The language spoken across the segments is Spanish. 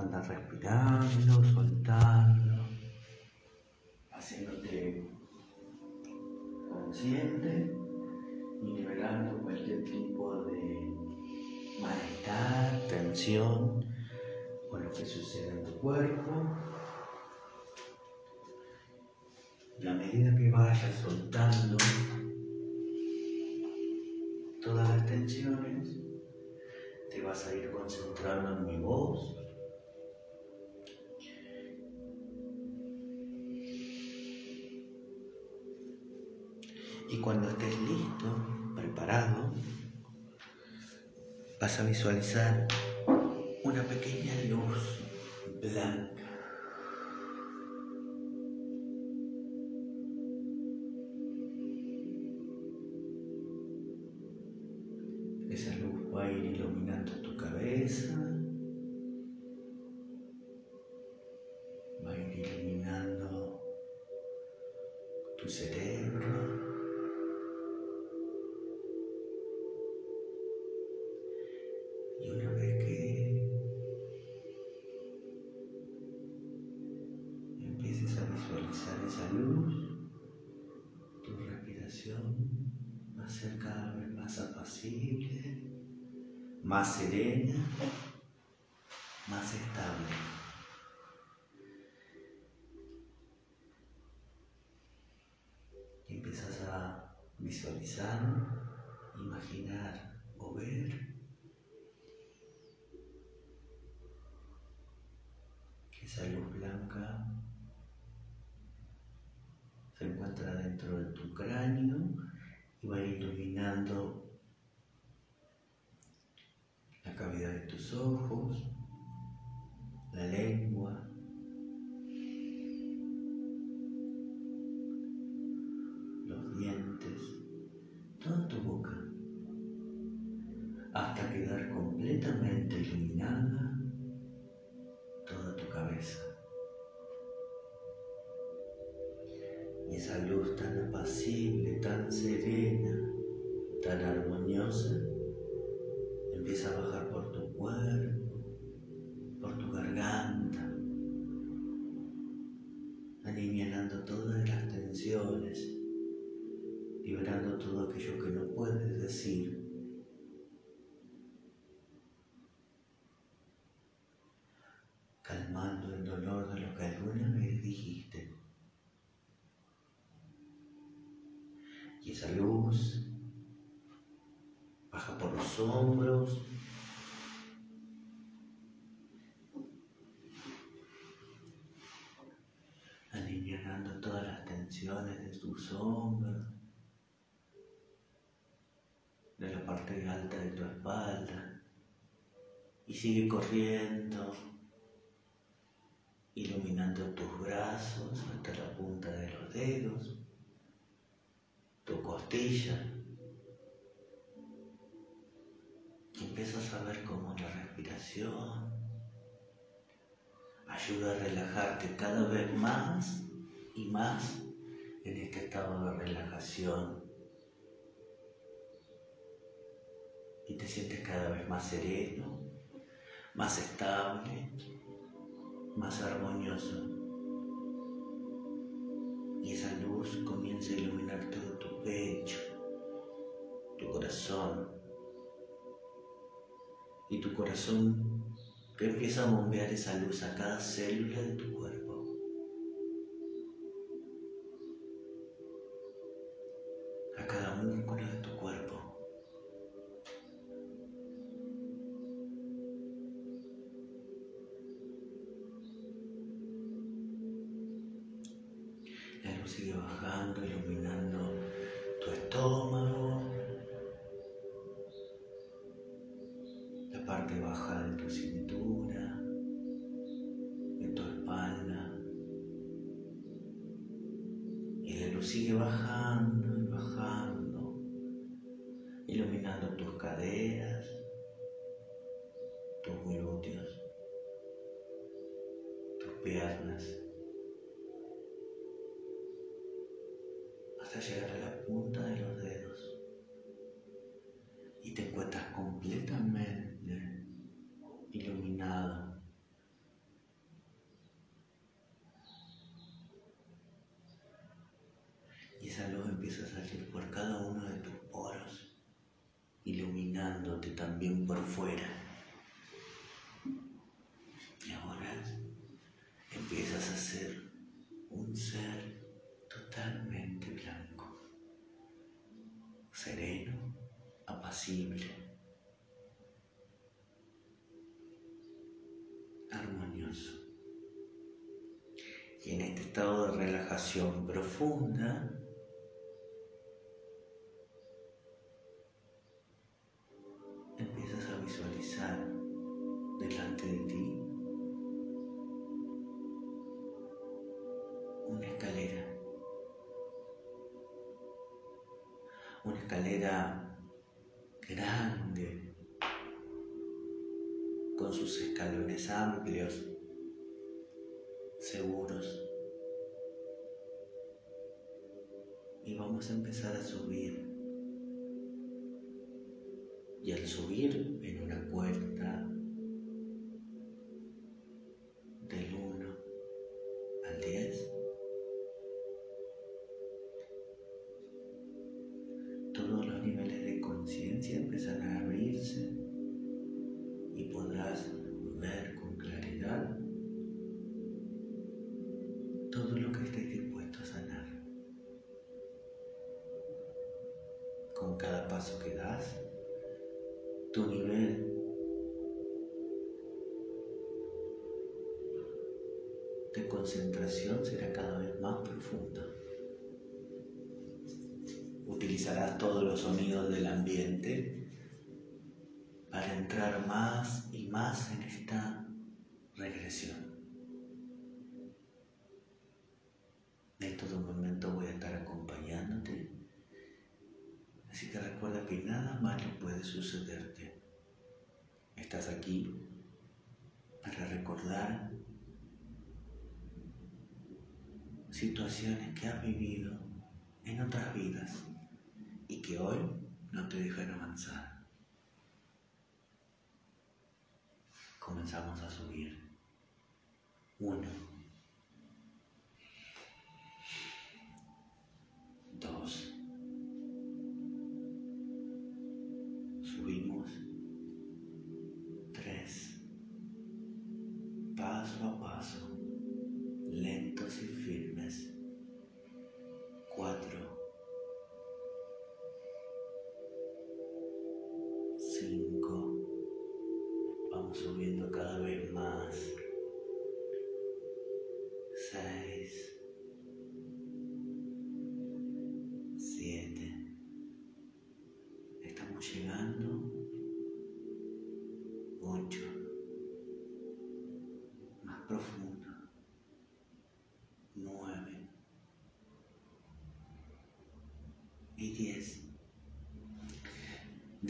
Anda respirando, soltando, haciéndote consciente y liberando cualquier tipo de malestar, tensión o lo que sucede en tu cuerpo. Y a medida que vayas soltando todas las tensiones, te vas a ir concentrando en mi voz. Y cuando estés listo, preparado, vas a visualizar una pequeña luz blanca. Esa luz va a ir iluminando tu cabeza, más serena, más estable. Y empiezas a visualizar, imaginar o ver que esa luz blanca se encuentra dentro de tu cráneo y va iluminando la cavidad de tus ojos, la lengua, aliviando todas las tensiones, liberando todo aquello que no puedes decir. calmando el dolor de lo que alguna vez dijiste. Y esa luz baja por los hombros. aliviando todas las tensiones hombros, de la parte alta de tu espalda, y sigue corriendo, iluminando tus brazos hasta la punta de los dedos, tu costilla. Y empiezas a ver cómo la respiración ayuda a relajarte cada vez más y más en este estado de relajación. Y te sientes cada vez más sereno, más estable, más armonioso. Y esa luz comienza a iluminar todo tu pecho, tu corazón. Y tu corazón que empieza a bombear esa luz a cada célula de tu cuerpo. Sigue bajando, iluminando tu estómago, la parte baja de tu cintura, de tu espalda. Y la luz sigue bajando armonioso. Y en este estado de relajación profunda, Y vamos a empezar a subir. Y al subir en una puerta será cada vez más profundo. Utilizarás todos los sonidos del ambiente para entrar más y más en esta regresión. En todo momento voy a estar acompañándote, así que recuerda que nada malo puede sucederte. Estás aquí para recordar situaciones que has vivido en otras vidas y que hoy no te dejan avanzar. Comenzamos a subir. Uno.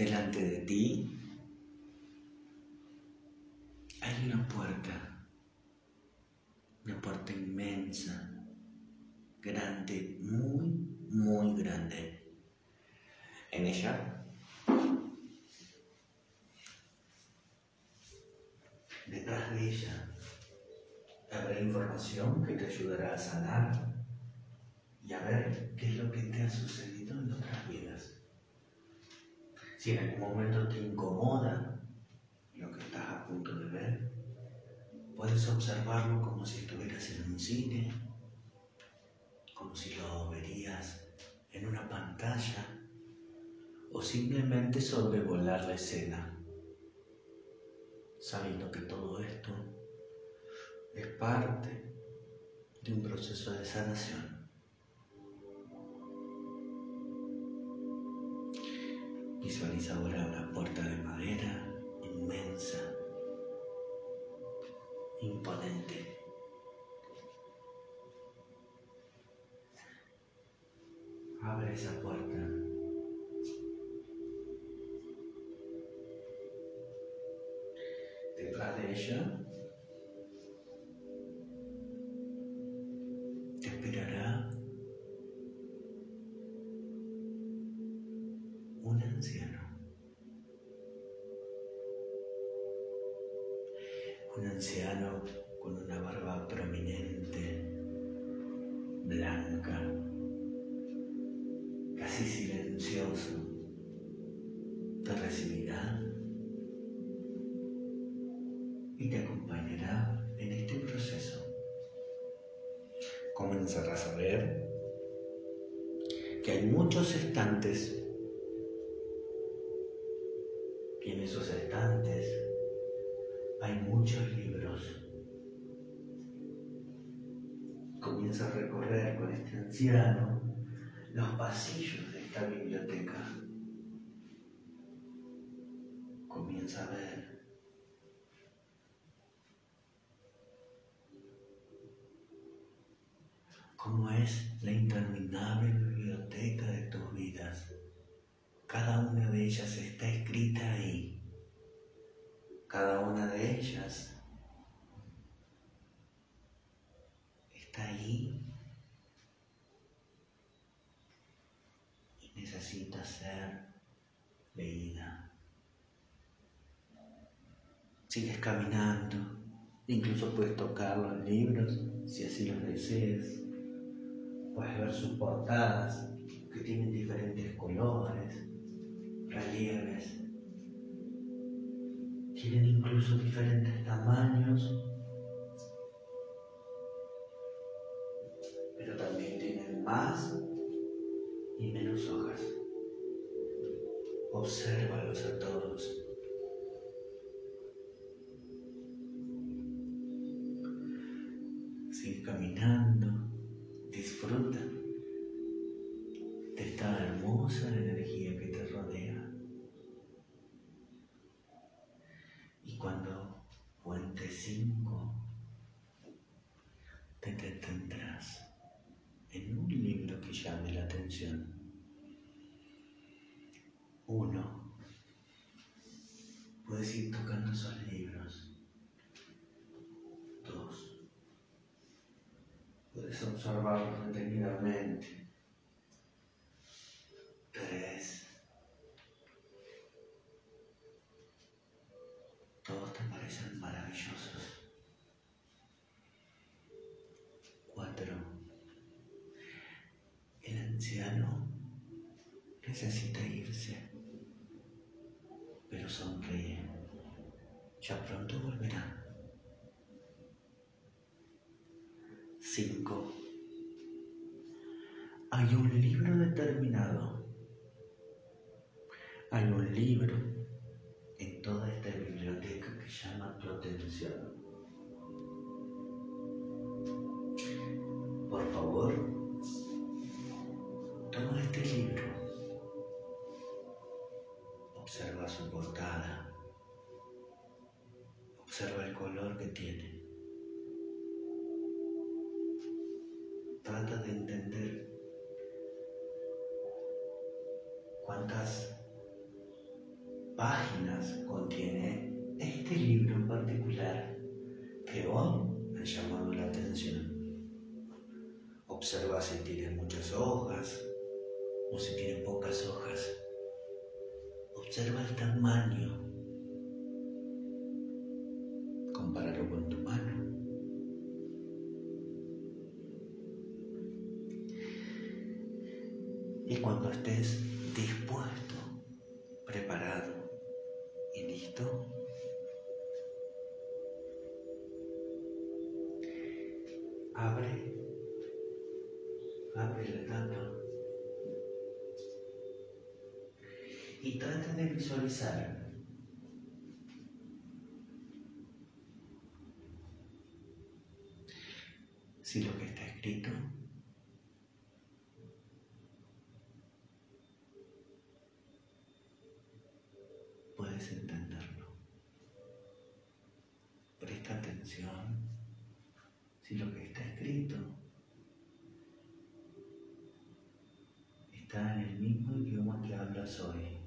Delante de ti hay una puerta, una puerta inmensa, grande, muy, muy grande. En ella, detrás de ella, habrá información que te ayudará a sanar y a ver qué es lo que te ha sucedido en otras vidas. Si en algún momento te incomoda lo que estás a punto de ver, puedes observarlo como si estuvieras en un cine, como si lo verías en una pantalla o simplemente sobrevolar la escena, sabiendo que todo esto es parte de un proceso de sanación. Visualiza ahora una puerta de madera inmensa, imponente. Abre esa puerta. Detrás de ella hay muchos estantes esos estantes hay muchos libros. Comienza a recorrer con este anciano los pasillos de esta biblioteca. Comienza a ver ellas está escrita ahí. Cada una de ellas está ahí y necesita ser leída. Sigues caminando, incluso puedes tocar los libros si así los deseas. Puedes ver sus portadas que tienen diferentes colores, tienen incluso diferentes tamaños, puedes ir tocando esos libros. Dos, puedes observarlos detenidamente. Tres, todos te parecen maravillosos. Cuatro, el anciano necesita irse, pero sonríe. Ya pronto volverá. Cinco, hay un libro determinado. Hay un libro en toda esta biblioteca que llama tu atención. Por favor, toma este libro. Observa su portada. Observa el color que tiene. Abre, abre. La tapa y trata de visualizar. Si lo que está escrito puedes entenderlo. Presta atención si lo que está escrito está en el mismo idioma que hablas hoy.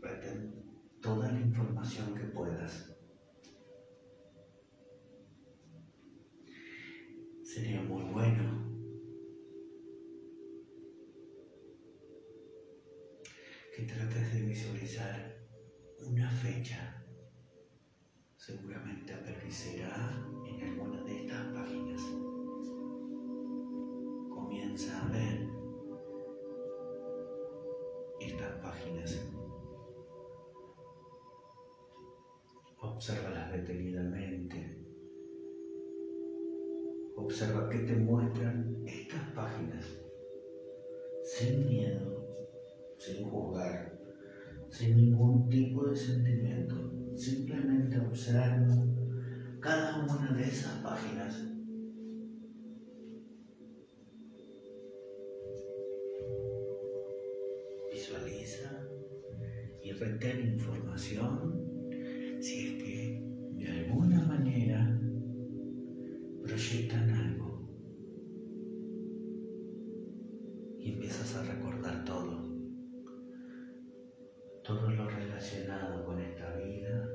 Retén toda la información que puedas. Bueno que trates de visualizar una fecha. Seguramente aparecerá en alguna de estas páginas. Comienza a ver estas páginas. Obsérvalas detenidamente. Observa qué te muestran estas páginas sin miedo, sin juzgar, sin ningún tipo de sentimiento. Simplemente observa cada una de esas páginas. Visualiza y retén información si es que de alguna manera proyectan algo. Y empiezas a recordar todo. Todo lo relacionado con esta vida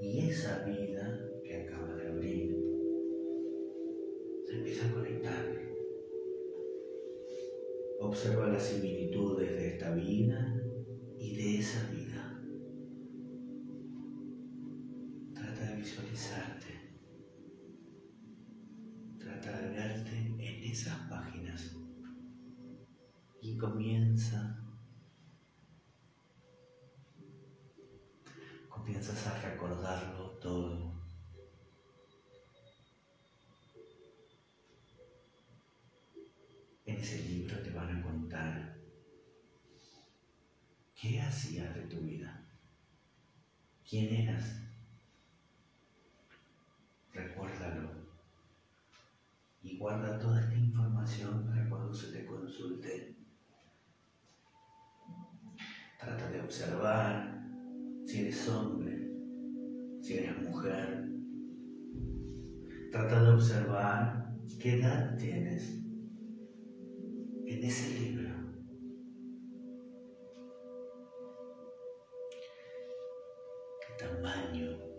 y esa vida que acaba de abrir. Se empieza a conectar. Observa las similitudes de esta vida y de esa vida. Comienza. Comienzas a recordarlo todo. En ese libro te van a contar qué hacías de tu vida, quién eras. Recuérdalo y guarda toda esta información para cuando se te consulte. Trata de observar si eres hombre, si eres mujer. Trata de observar qué edad tienes en ese libro. ¿Qué tamaño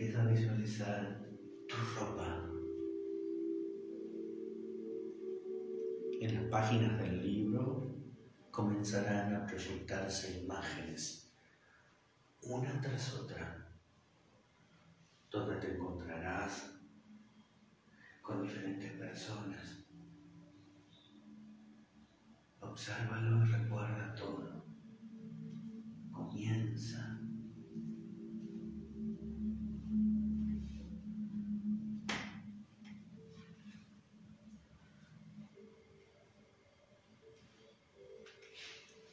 Empieza a visualizar tu ropa. En las páginas del libro comenzarán a proyectarse imágenes, una tras otra, donde te encontrarás con diferentes personas. Obsérvalo y recuerda todo. Comienza.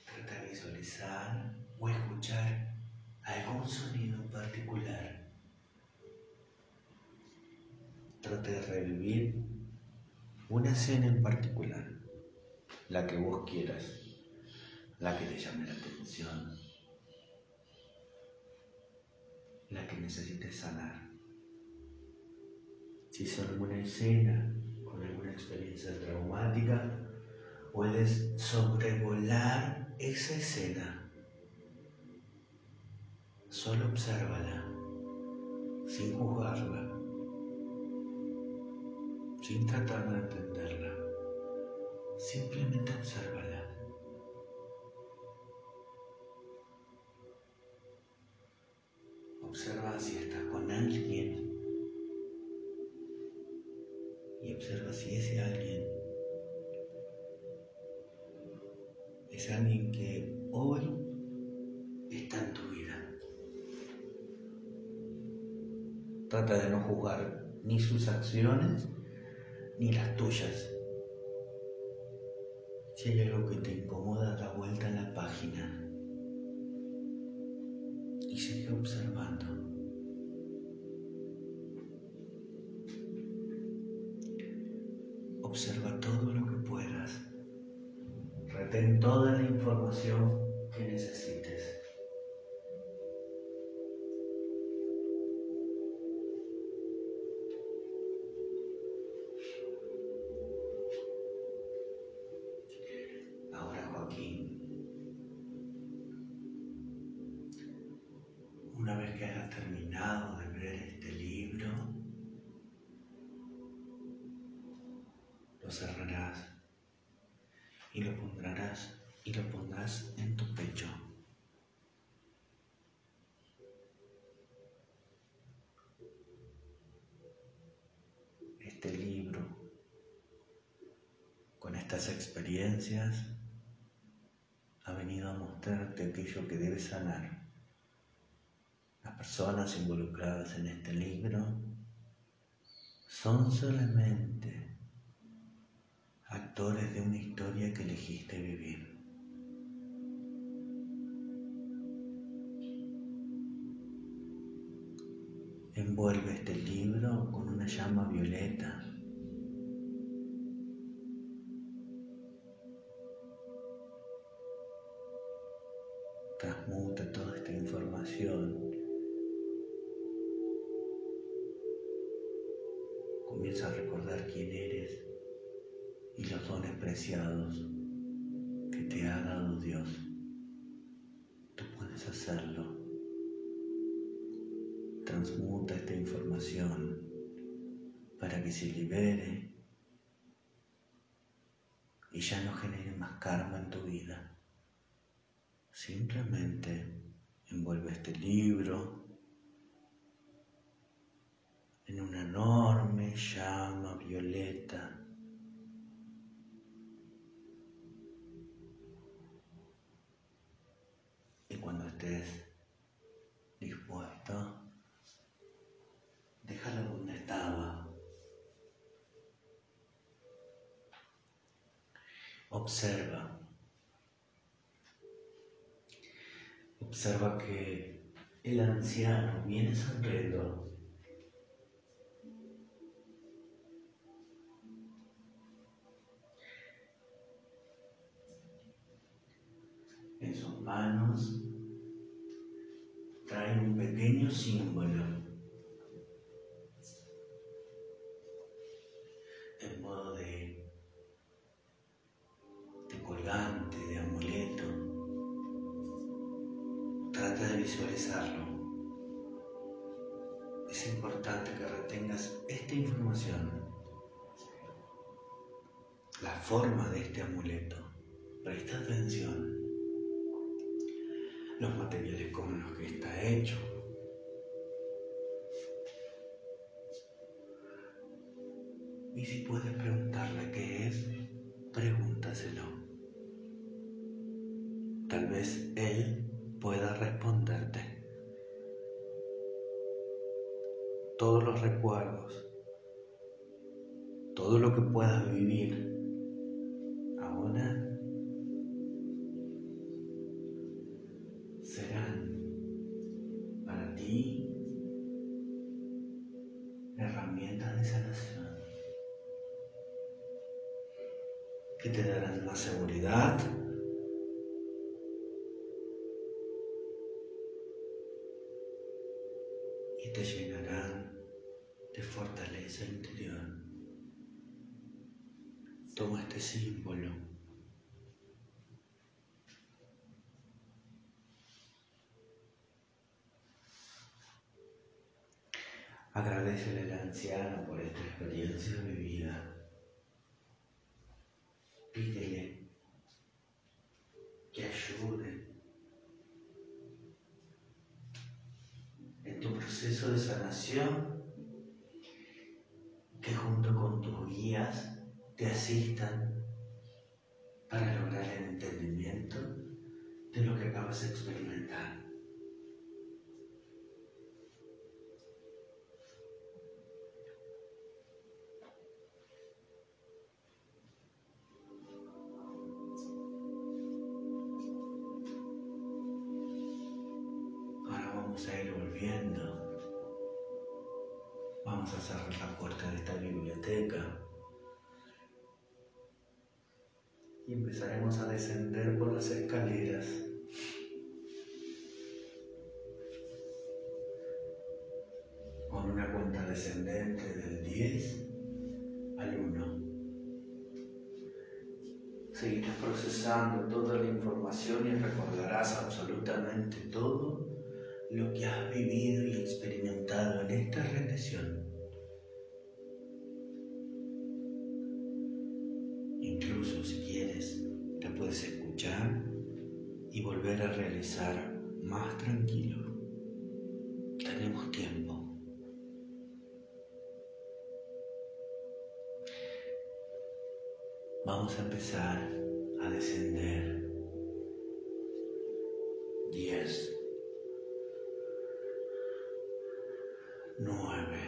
Trata de visualizar o escuchar algún sonido en particular. Trata de revivir escena en particular, la que vos quieras, la que te llame la atención, la que necesites sanar. Si es alguna escena con alguna experiencia traumática, puedes sobrevolar esa escena. Solo obsérvala, sin juzgarla, sin tratar de entenderla. Simplemente obsérvala. Observa si estás con alguien y observa si ese alguien es alguien que hoy está en tu vida. Trata de no juzgar ni sus acciones ni las tuyas. Si hay algo que te incomoda, da vuelta a la página y sigue observando. Observa y lo pondrás y lo pondrás en tu pecho. Este libro, con estas experiencias, ha venido a mostrarte aquello que debes sanar, las personas involucradas en este libro son solamente actores de una historia que elegiste vivir. Envuelve este libro con una llama violeta. Transmuta toda esta información Comienza a recordar quién eres y los dones preciados que te ha dado Dios. Tú puedes hacerlo. Transmuta esta información para que se libere y ya no genere más karma en tu vida. Simplemente envuelve este libro en una enorme llama violeta. Estés dispuesto, déjalo donde estaba. Observa. Observa que el anciano viene sonriendo pequeno símbolo Y si puedes preguntarle qué es, pregúntaselo. Tal vez él pueda responderte. Todos los recuerdos, todo lo que puedas vivir Agradecele al anciano por esta experiencia vivida. Pídele que ayude en tu proceso de sanación, que junto con tus guías te asistan para lograr el entendimiento de lo que acabas de experimentar. Vamos a cerrar la puerta de esta biblioteca. Y empezaremos a descender por las escaleras. Con una cuenta descendente del 10 al 1. Seguirás procesando toda la información y recordarás absolutamente todo lo que has vivido y experimentado en esta rendición. Y volver a realizar más tranquilo. Tenemos tiempo. Vamos a empezar a descender. 10 Nueve.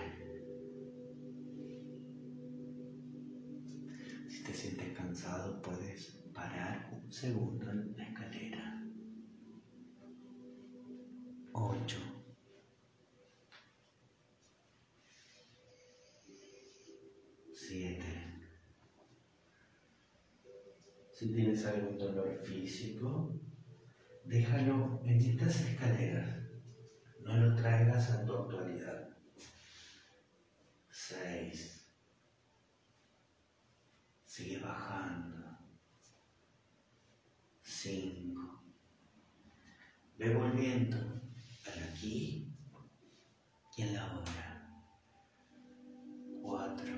Si te sientes cansado, puedes parar un segundo en la escalera. Ocho. Siete. Si tienes algún dolor físico, déjalo en estas escaleras. No lo traigas a tu actualidad. Seis. Sigue bajando. Cinco. Ve volviendo aquí y en la ahora. Cuatro.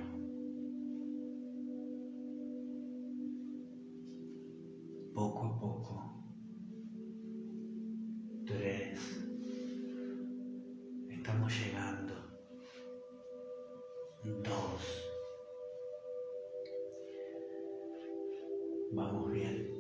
Poco a poco. Tres. Estamos llegando. Dos. Vamos bien.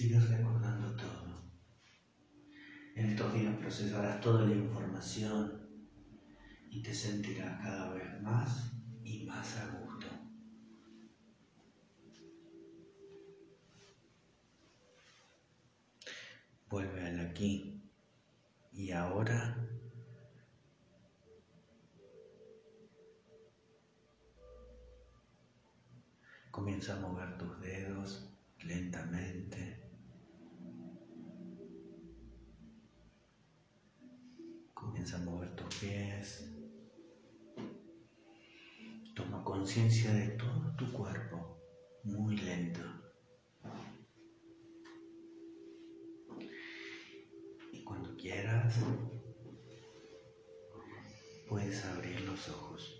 Sigues recordando todo. En estos días procesarás toda la información y te sentirás cada vez más y más a gusto. Vuelve al aquí y ahora comienza a mover tus dedos lentamente. Comienza a mover tus pies. Toma conciencia de todo tu cuerpo, muy lento. Y cuando quieras, puedes abrir los ojos.